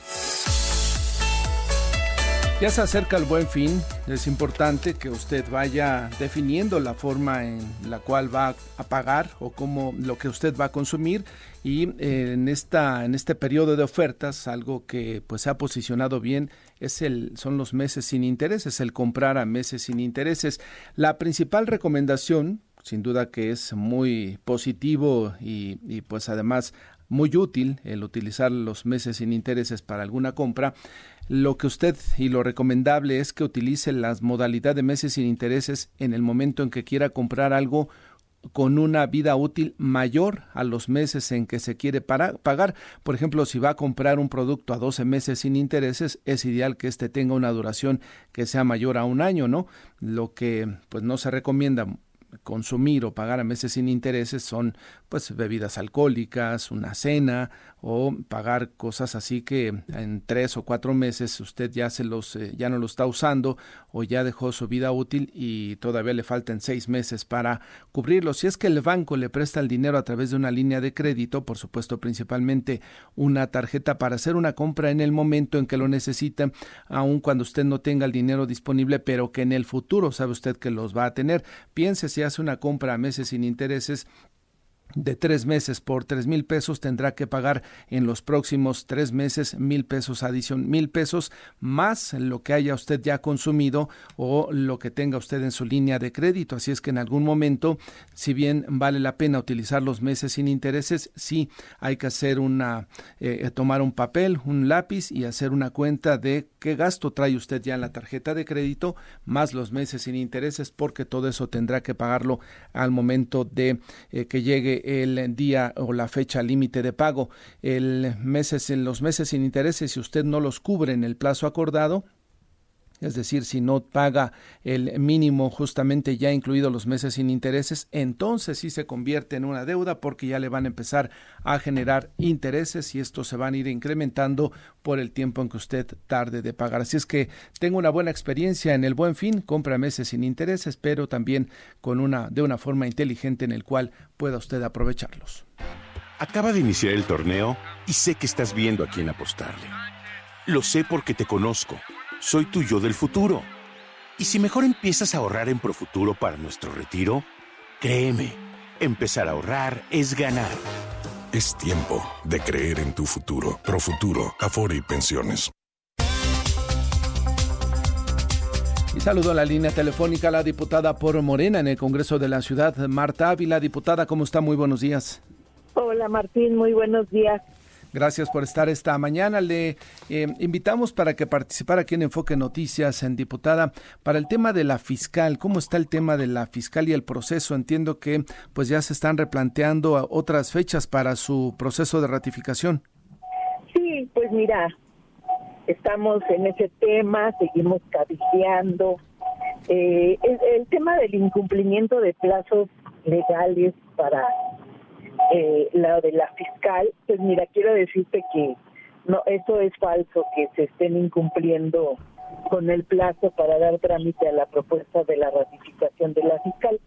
Ya se acerca el buen fin, es importante que usted vaya definiendo la forma en la cual va a pagar o cómo lo que usted va a consumir y eh, en esta en este periodo de ofertas algo que pues se ha posicionado bien es el son los meses sin intereses, el comprar a meses sin intereses. La principal recomendación sin duda que es muy positivo y, y pues además muy útil el utilizar los meses sin intereses para alguna compra lo que usted y lo recomendable es que utilice las modalidades de meses sin intereses en el momento en que quiera comprar algo con una vida útil mayor a los meses en que se quiere pagar. Por ejemplo, si va a comprar un producto a 12 meses sin intereses, es ideal que éste tenga una duración que sea mayor a un año, ¿no? Lo que pues no se recomienda consumir o pagar a meses sin intereses son pues bebidas alcohólicas, una cena o pagar cosas así que en tres o cuatro meses usted ya se los eh, ya no lo está usando o ya dejó su vida útil y todavía le faltan seis meses para cubrirlo. Si es que el banco le presta el dinero a través de una línea de crédito, por supuesto principalmente una tarjeta para hacer una compra en el momento en que lo necesita, aun cuando usted no tenga el dinero disponible, pero que en el futuro sabe usted que los va a tener. Piense si hace una compra a meses sin intereses, de tres meses por tres mil pesos tendrá que pagar en los próximos tres meses mil pesos adición mil pesos más lo que haya usted ya consumido o lo que tenga usted en su línea de crédito. Así es que en algún momento si bien vale la pena utilizar los meses sin intereses sí hay que hacer una eh, tomar un papel un lápiz y hacer una cuenta de qué gasto trae usted ya en la tarjeta de crédito más los meses sin intereses porque todo eso tendrá que pagarlo al momento de eh, que llegue el día o la fecha límite de pago. El meses, en los meses sin intereses, si usted no los cubre en el plazo acordado, es decir, si no paga el mínimo justamente ya incluido los meses sin intereses, entonces sí se convierte en una deuda porque ya le van a empezar a generar intereses y estos se van a ir incrementando por el tiempo en que usted tarde de pagar. Así es que tengo una buena experiencia en el buen fin, compra meses sin intereses, pero también con una de una forma inteligente en el cual pueda usted aprovecharlos. Acaba de iniciar el torneo y sé que estás viendo a quién apostarle. Lo sé porque te conozco soy tu yo del futuro. Y si mejor empiezas a ahorrar en Profuturo para nuestro retiro, créeme, empezar a ahorrar es ganar. Es tiempo de creer en tu futuro. Profuturo, Afore y Pensiones. Y saludo a la línea telefónica a la diputada por Morena en el Congreso de la Ciudad, Marta Ávila. Diputada, ¿cómo está? Muy buenos días. Hola Martín, muy buenos días. Gracias por estar esta mañana. Le eh, invitamos para que participara aquí en Enfoque Noticias, en diputada, para el tema de la fiscal. ¿Cómo está el tema de la fiscal y el proceso? Entiendo que pues ya se están replanteando otras fechas para su proceso de ratificación. Sí, pues mira, estamos en ese tema, seguimos cabildeando. Eh, el tema del incumplimiento de plazos legales para eh, la de la fiscal, pues mira, quiero decirte que no, eso es falso, que se estén incumpliendo con el plazo para dar trámite a la propuesta de la ratificación de la fiscal.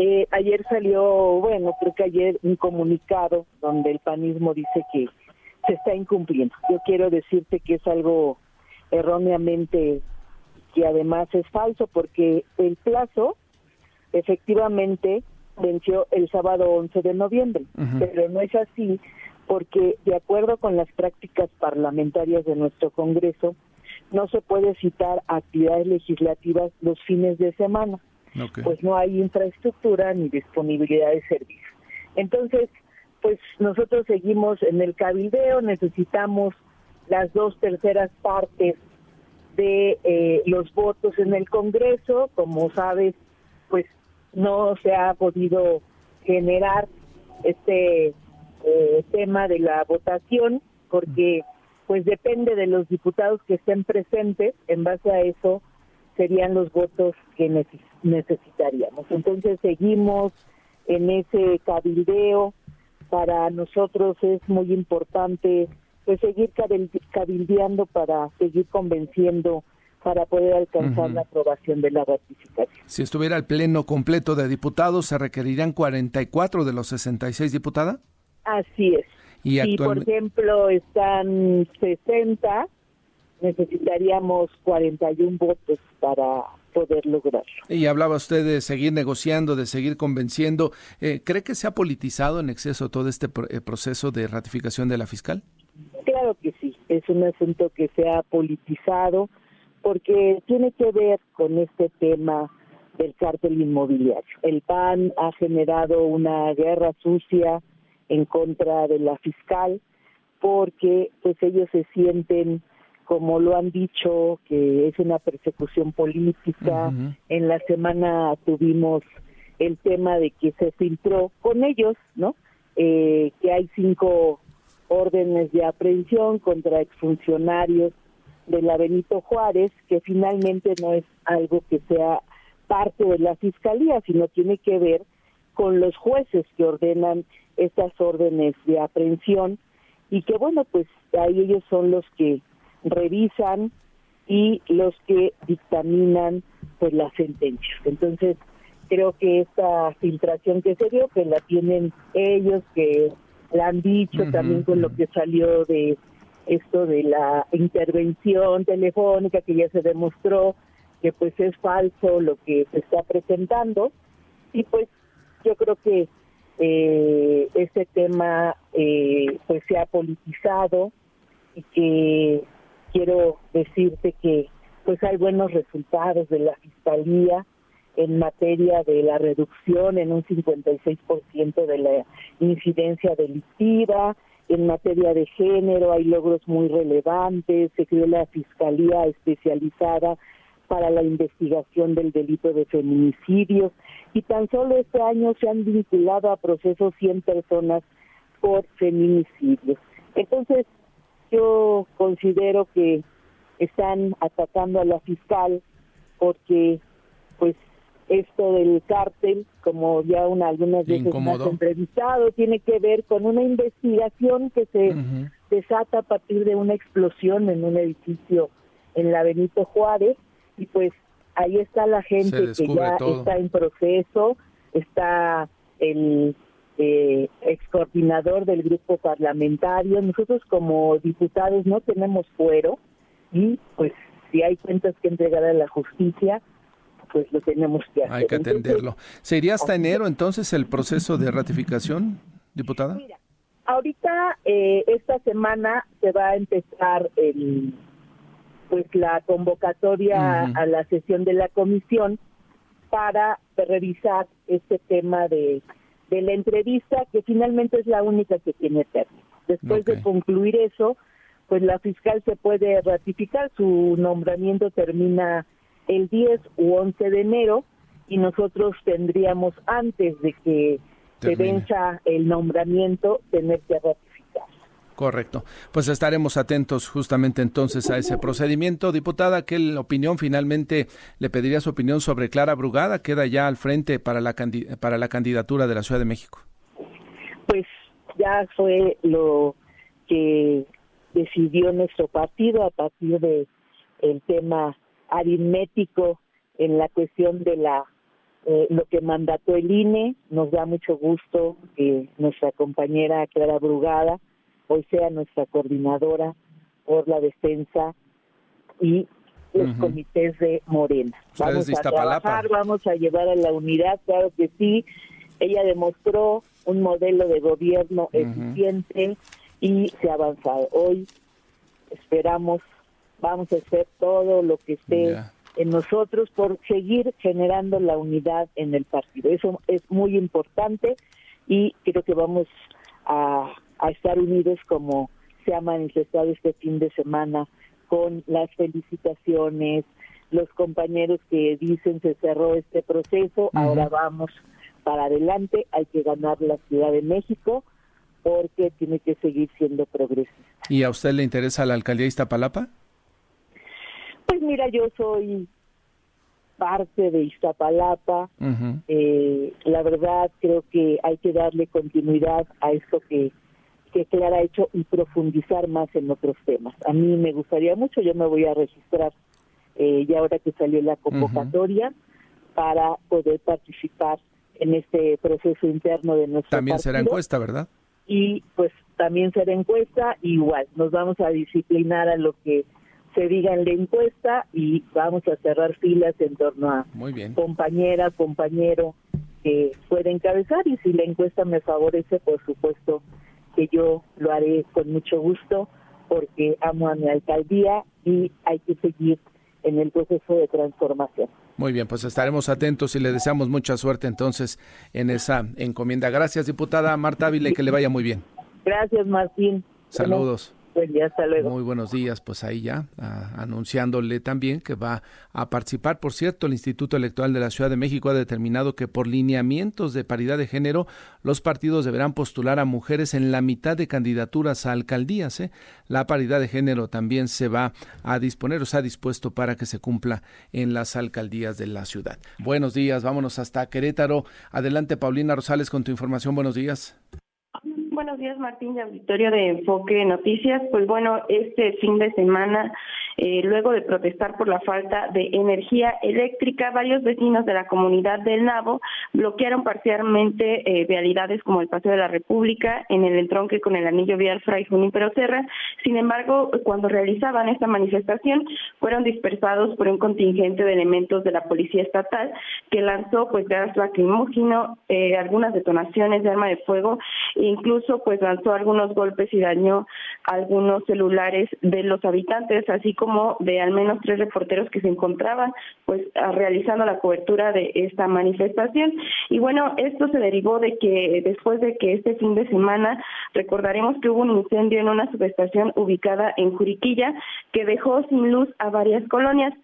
eh, ayer salió, bueno, creo que ayer un comunicado donde el panismo dice que se está incumpliendo. Yo quiero decirte que es algo erróneamente que además es falso porque el plazo efectivamente venció el sábado 11 de noviembre, pero no es así porque de acuerdo con las prácticas parlamentarias de nuestro Congreso, no se puede citar actividades legislativas los fines de semana, pues no hay infraestructura ni disponibilidad de servicios. Entonces, pues nosotros seguimos en el cabildeo, necesitamos las dos terceras partes de eh, los votos en el Congreso. Como sabes, pues no se ha podido generar este eh, tema de la votación porque pues depende de los diputados que estén presentes, en base a eso serían los votos que necesitaríamos. Entonces seguimos en ese cabildeo, para nosotros es muy importante pues seguir cabildeando para seguir convenciendo para poder alcanzar la aprobación de la ratificación. Si estuviera el pleno completo de diputados, ¿se requerirían 44 de los 66 diputadas? Así es. Y si, por ejemplo, están 60, necesitaríamos 41 votos para poder lograrlo. Y hablaba usted de seguir negociando, de seguir convenciendo. Eh, ¿Cree que se ha politizado en exceso todo este eh, proceso de ratificación de la fiscal? Claro que sí, es un asunto que se ha politizado porque tiene que ver con este tema del cártel inmobiliario. El PAN ha generado una guerra sucia en contra de la fiscal porque pues ellos se sienten como lo han dicho que es una persecución política. En la semana tuvimos el tema de que se filtró con ellos, ¿no? Eh, que hay cinco órdenes de aprehensión contra exfuncionarios de la Benito Juárez, que finalmente no es algo que sea parte de la fiscalía, sino tiene que ver con los jueces que ordenan estas órdenes de aprehensión y que bueno, pues ahí ellos son los que revisan y los que dictaminan pues las sentencias. Entonces, creo que esta filtración que se dio, que la tienen ellos, que la han dicho también con lo que salió de esto de la intervención telefónica que ya se demostró que pues es falso lo que se está presentando. Y pues yo creo que eh, este tema eh, pues se ha politizado y que quiero decirte que pues hay buenos resultados de la fiscalía en materia de la reducción en un 56% de la incidencia delictiva, en materia de género hay logros muy relevantes, se creó la Fiscalía Especializada para la investigación del delito de feminicidios y tan solo este año se han vinculado a procesos 100 personas por feminicidios. Entonces, yo considero que están atacando a la fiscal porque pues esto del cártel, como ya una, algunas veces más entrevistado, tiene que ver con una investigación que se desata a partir de una explosión en un edificio en la Benito Juárez y pues ahí está la gente que ya está en proceso, está el eh, ex coordinador del grupo parlamentario, nosotros como diputados no tenemos fuero y pues si hay cuentas que entregar a la justicia, pues lo tenemos que hacer. Hay que atenderlo. ¿Sería hasta enero entonces el proceso de ratificación, diputada? Mira, ahorita eh, esta semana se va a empezar el, pues la convocatoria a la sesión de la comisión para revisar este tema de, de la entrevista que finalmente es la única que tiene término. Después de concluir eso, pues la fiscal se puede ratificar, su nombramiento termina el 10 u 11 de enero y nosotros tendríamos antes de que se venza el nombramiento tener que ratificar. Correcto. Pues estaremos atentos justamente entonces a ese procedimiento. Diputada, ¿qué opinión finalmente le pediría su opinión sobre Clara Brugada? Queda ya al frente para la, para la candidatura de la Ciudad de México. Pues ya fue lo que decidió nuestro partido a partir de el tema aritmético en la cuestión de la eh, lo que mandató el INE. Nos da mucho gusto que nuestra compañera Clara Brugada hoy sea nuestra coordinadora por la defensa y los comités de Morena. Vamos a trabajar, vamos a llevar a la unidad, claro que sí. Ella demostró un modelo de gobierno eficiente y se ha avanzado. Hoy esperamos vamos a hacer todo lo que esté en nosotros por seguir generando la unidad en el partido. Eso es muy importante y creo que vamos a, a estar unidos como se ha manifestado este fin de semana con las felicitaciones, los compañeros que dicen se cerró este proceso, ahora vamos para adelante, hay que ganar la Ciudad de México porque tiene que seguir siendo progresista. ¿Y a usted le interesa la alcaldía de Iztapalapa? Pues mira, yo soy parte de Iztapalapa. eh, la verdad creo que hay que darle continuidad a esto que, que Clara ha hecho y profundizar más en otros temas. A mí me gustaría mucho, yo me voy a registrar eh, ya ahora que salió la convocatoria para poder participar en este proceso interno de nuestro También será encuesta, ¿verdad? y pues también será encuesta igual nos vamos a disciplinar a lo que se diga en la encuesta y vamos a cerrar filas en torno a Muy bien. compañera compañero que puede encabezar y si la encuesta me favorece por supuesto que yo lo haré con mucho gusto porque amo a mi alcaldía y hay que seguir en el proceso de transformación Muy bien, pues estaremos atentos y le deseamos mucha suerte entonces en esa encomienda. Gracias, diputada Marta Ávila, que le vaya muy bien. gracias Martín Saludos. Muy buenos días, pues ahí ya ah, anunciándole también que va a participar. Por cierto, el Instituto Electoral de la Ciudad de México ha determinado que por lineamientos de paridad de género, los partidos deberán postular a mujeres en la mitad de candidaturas a alcaldías. ¿eh? La paridad de género también se va a disponer o se ha dispuesto para que se cumpla en las alcaldías de la ciudad. Buenos días, vámonos hasta Querétaro. Adelante, Paulina Rosales, con tu información. Buenos días. Buenos días, Martín, de Auditorio de Enfoque Noticias. Pues bueno, este fin de semana, eh, luego de protestar por la falta de energía eléctrica, varios vecinos de la comunidad del Nabo bloquearon parcialmente eh, vialidades como el Paseo de la República en el entronque con el anillo vial Fray Junípero Serra. Sin embargo, cuando realizaban esta manifestación, fueron dispersados por un contingente de elementos de la Policía Estatal que lanzó pues gas lacrimógeno, eh, algunas detonaciones de arma de fuego e incluso pues lanzó algunos golpes y dañó algunos celulares de los habitantes, así como de al menos tres reporteros que se encontraban pues a- realizando la cobertura de esta manifestación. Y bueno, esto se derivó de que después de que este fin de semana recordaremos que hubo un incendio en una subestación ubicada en Juriquilla que dejó sin luz a varias colonias.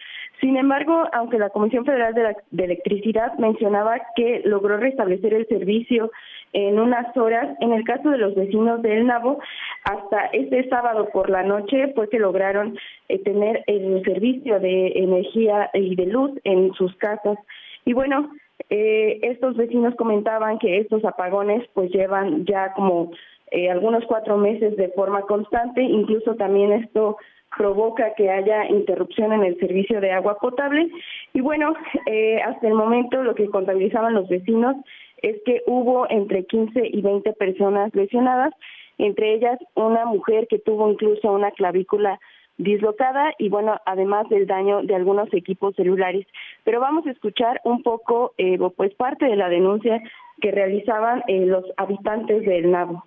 Sin embargo, aunque la Comisión Federal de, la- Electricidad mencionaba que logró restablecer el servicio en unas horas, en el caso de los vecinos del Nabo, hasta este sábado por la noche fue que lograron eh, tener el servicio de energía y de luz en sus casas. Y bueno, eh, estos vecinos comentaban que estos apagones pues llevan ya como eh, algunos cuatro meses de forma constante, incluso también esto provoca que haya interrupción en el servicio de agua potable. Y bueno, eh, hasta el momento lo que contabilizaban los vecinos es que hubo entre 15 y 20 personas lesionadas, entre ellas una mujer que tuvo incluso una clavícula dislocada y bueno, además del daño de algunos equipos celulares. Pero vamos a escuchar un poco, eh, pues parte de la denuncia que realizaban eh, los habitantes del Nabo.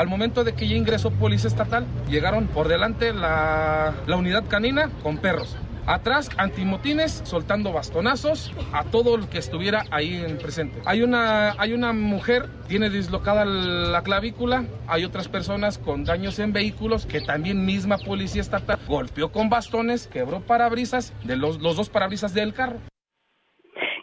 Al momento de que ya ingresó policía estatal, llegaron por delante la, unidad canina con perros. Atrás, antimotines, soltando bastonazos a todo el que estuviera ahí en presente. Hay una, hay una mujer, tiene dislocada la clavícula, hay otras personas con daños en vehículos que también misma policía estatal golpeó con bastones, quebró parabrisas, de los, los dos parabrisas del carro.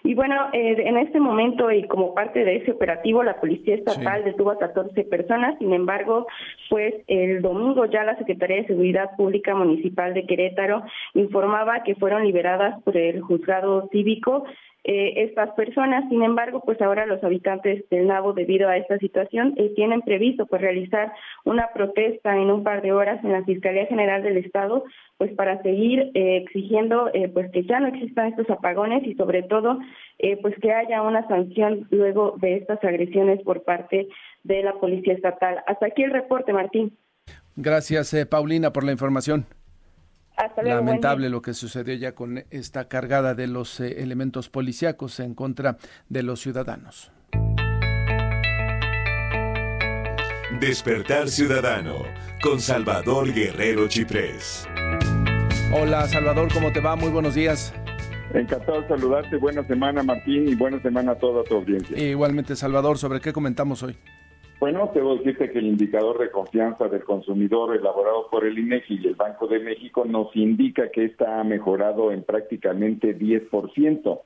Y bueno, eh, en este momento y como parte de ese operativo, la Policía Estatal detuvo a 14 personas. Sin embargo, pues el domingo ya la Secretaría de Seguridad Pública Municipal de Querétaro informaba que fueron liberadas por el juzgado cívico eh, estas personas. Sin embargo, pues ahora los habitantes del Nabo, debido a esta situación, eh, tienen previsto pues realizar una protesta en un par de horas en la Fiscalía General del Estado, pues para seguir eh, exigiendo eh, pues que ya no existan estos apagones y sobre todo eh, pues que haya una sanción luego de estas agresiones por parte de la Policía Estatal. Hasta aquí el reporte, Martín. Gracias, eh, Paulina, por la información. Hasta luego. Lamentable lo que sucedió ya con esta cargada de los eh, elementos policíacos en contra de los ciudadanos. Despertar Ciudadano con Salvador Guerrero Chiprés. Hola, Salvador, ¿cómo te va? Muy buenos días. Encantado de saludarte. Buena semana, Martín, y buena semana a toda tu audiencia. igualmente, Salvador, ¿sobre qué comentamos hoy? Bueno, debo decirte que el indicador de confianza del consumidor elaborado por el INEGI y el Banco de México nos indica que está ha mejorado en prácticamente 10%.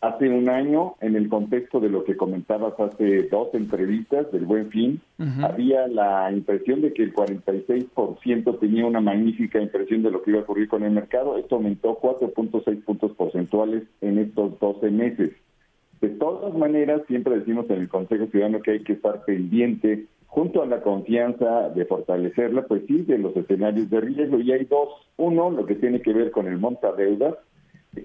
Hace un año, en el contexto de lo que comentabas hace dos entrevistas del Buen Fin, había la impresión de que el 46% tenía una magnífica impresión de lo que iba a ocurrir con el mercado. Esto aumentó 4.6 puntos porcentuales en estos 12 meses. De todas maneras, siempre decimos en el Consejo Ciudadano que hay que estar pendiente, junto a la confianza de fortalecerla, pues sí, de los escenarios de riesgo. Y hay dos. Uno, lo que tiene que ver con el monta deuda,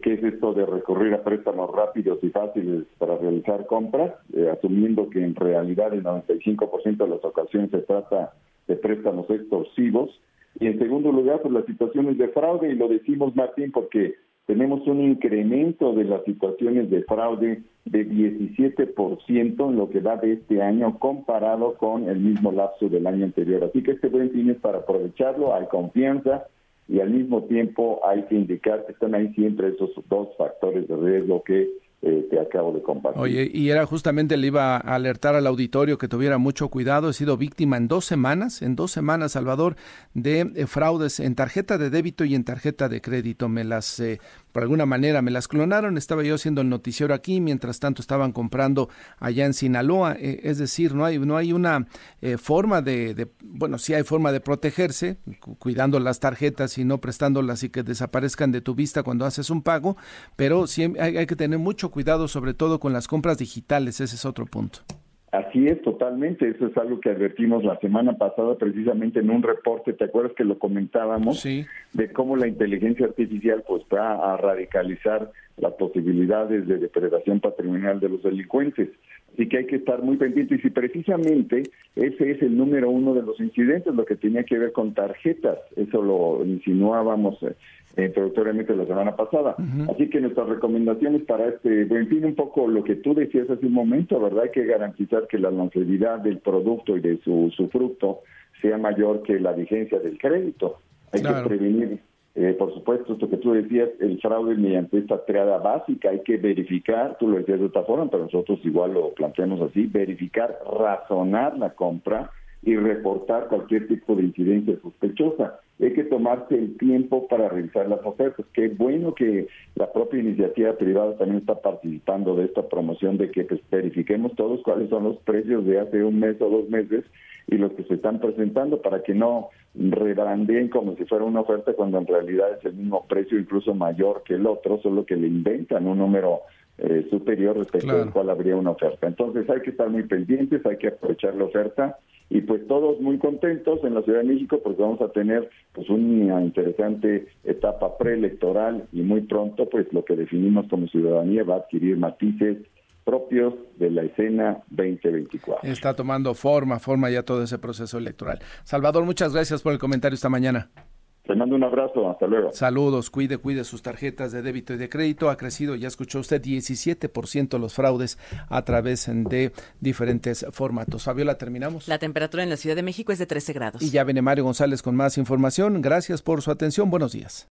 que es esto de recurrir a préstamos rápidos y fáciles para realizar compras, eh, asumiendo que en realidad el 95% de las ocasiones se trata de préstamos extorsivos. Y en segundo lugar, pues las situaciones de fraude, y lo decimos, Martín, porque tenemos un incremento de las situaciones de fraude de 17% en lo que va de este año comparado con el mismo lapso del año anterior. Así que este buen fin es para aprovecharlo, hay confianza, y al mismo tiempo hay que indicar que están ahí siempre esos dos factores de riesgo que eh, te acabo de compartir. Oye, y era justamente le iba a alertar al auditorio que tuviera mucho cuidado. He sido víctima en dos semanas, en dos semanas, Salvador, de eh, fraudes en tarjeta de débito y en tarjeta de crédito. Me las eh, por alguna manera me las clonaron, estaba yo haciendo el noticiero aquí, mientras tanto estaban comprando allá en Sinaloa, eh, es decir, no hay, no hay una eh, forma de, bueno, sí hay forma de protegerse, cuidando las tarjetas y no prestándolas y que desaparezcan de tu vista cuando haces un pago, pero sí hay, hay que tener mucho cuidado, sobre todo con las compras digitales, ese es otro punto. Así es, totalmente. Eso es algo que advertimos la semana pasada precisamente en un reporte, ¿te acuerdas que lo comentábamos? Sí. De cómo la inteligencia artificial pues va a radicalizar las posibilidades de depredación patrimonial de los delincuentes. Así que hay que estar muy pendientes y precisamente ese es el número uno de los incidentes, lo que tenía que ver con tarjetas. Eso lo insinuábamos eh, introductoriamente la semana pasada. Así que nuestras recomendaciones para este buen fin, un poco lo que tú decías hace un momento, ¿verdad? Hay que garantizar que la longevidad del producto y de su, su fruto sea mayor que la vigencia del crédito. Hay que prevenir, eh, por supuesto, esto que tú decías, el fraude mediante esta triada básica. Hay que verificar, tú lo decías de otra forma, pero nosotros igual lo planteamos así, verificar, razonar la compra y reportar cualquier tipo de incidencia sospechosa hay que tomarse el tiempo para realizar las ofertas. Qué bueno que la propia iniciativa privada también está participando de esta promoción de que pues, verifiquemos todos cuáles son los precios de hace un mes o dos meses y los que se están presentando para que no rebrandeen como si fuera una oferta cuando en realidad es el mismo precio, incluso mayor que el otro, solo que le inventan un número eh, superior respecto al cual habría una oferta. Entonces hay que estar muy pendientes, hay que aprovechar la oferta y pues todos muy contentos en la Ciudad de México porque vamos a tener pues una interesante etapa preelectoral y muy pronto pues lo que definimos como ciudadanía va a adquirir matices propios de la escena 2024. Está tomando forma, forma ya todo ese proceso electoral. Salvador, muchas gracias por el comentario esta mañana. Te mando un abrazo, hasta luego. Saludos, cuide, cuide sus tarjetas de débito y de crédito. Ha crecido, ya escuchó usted, 17% los fraudes a través de diferentes formatos. Fabiola, terminamos. La temperatura en la Ciudad de México es de 13 grados. Y ya viene Mario González con más información. Gracias por su atención. Buenos días.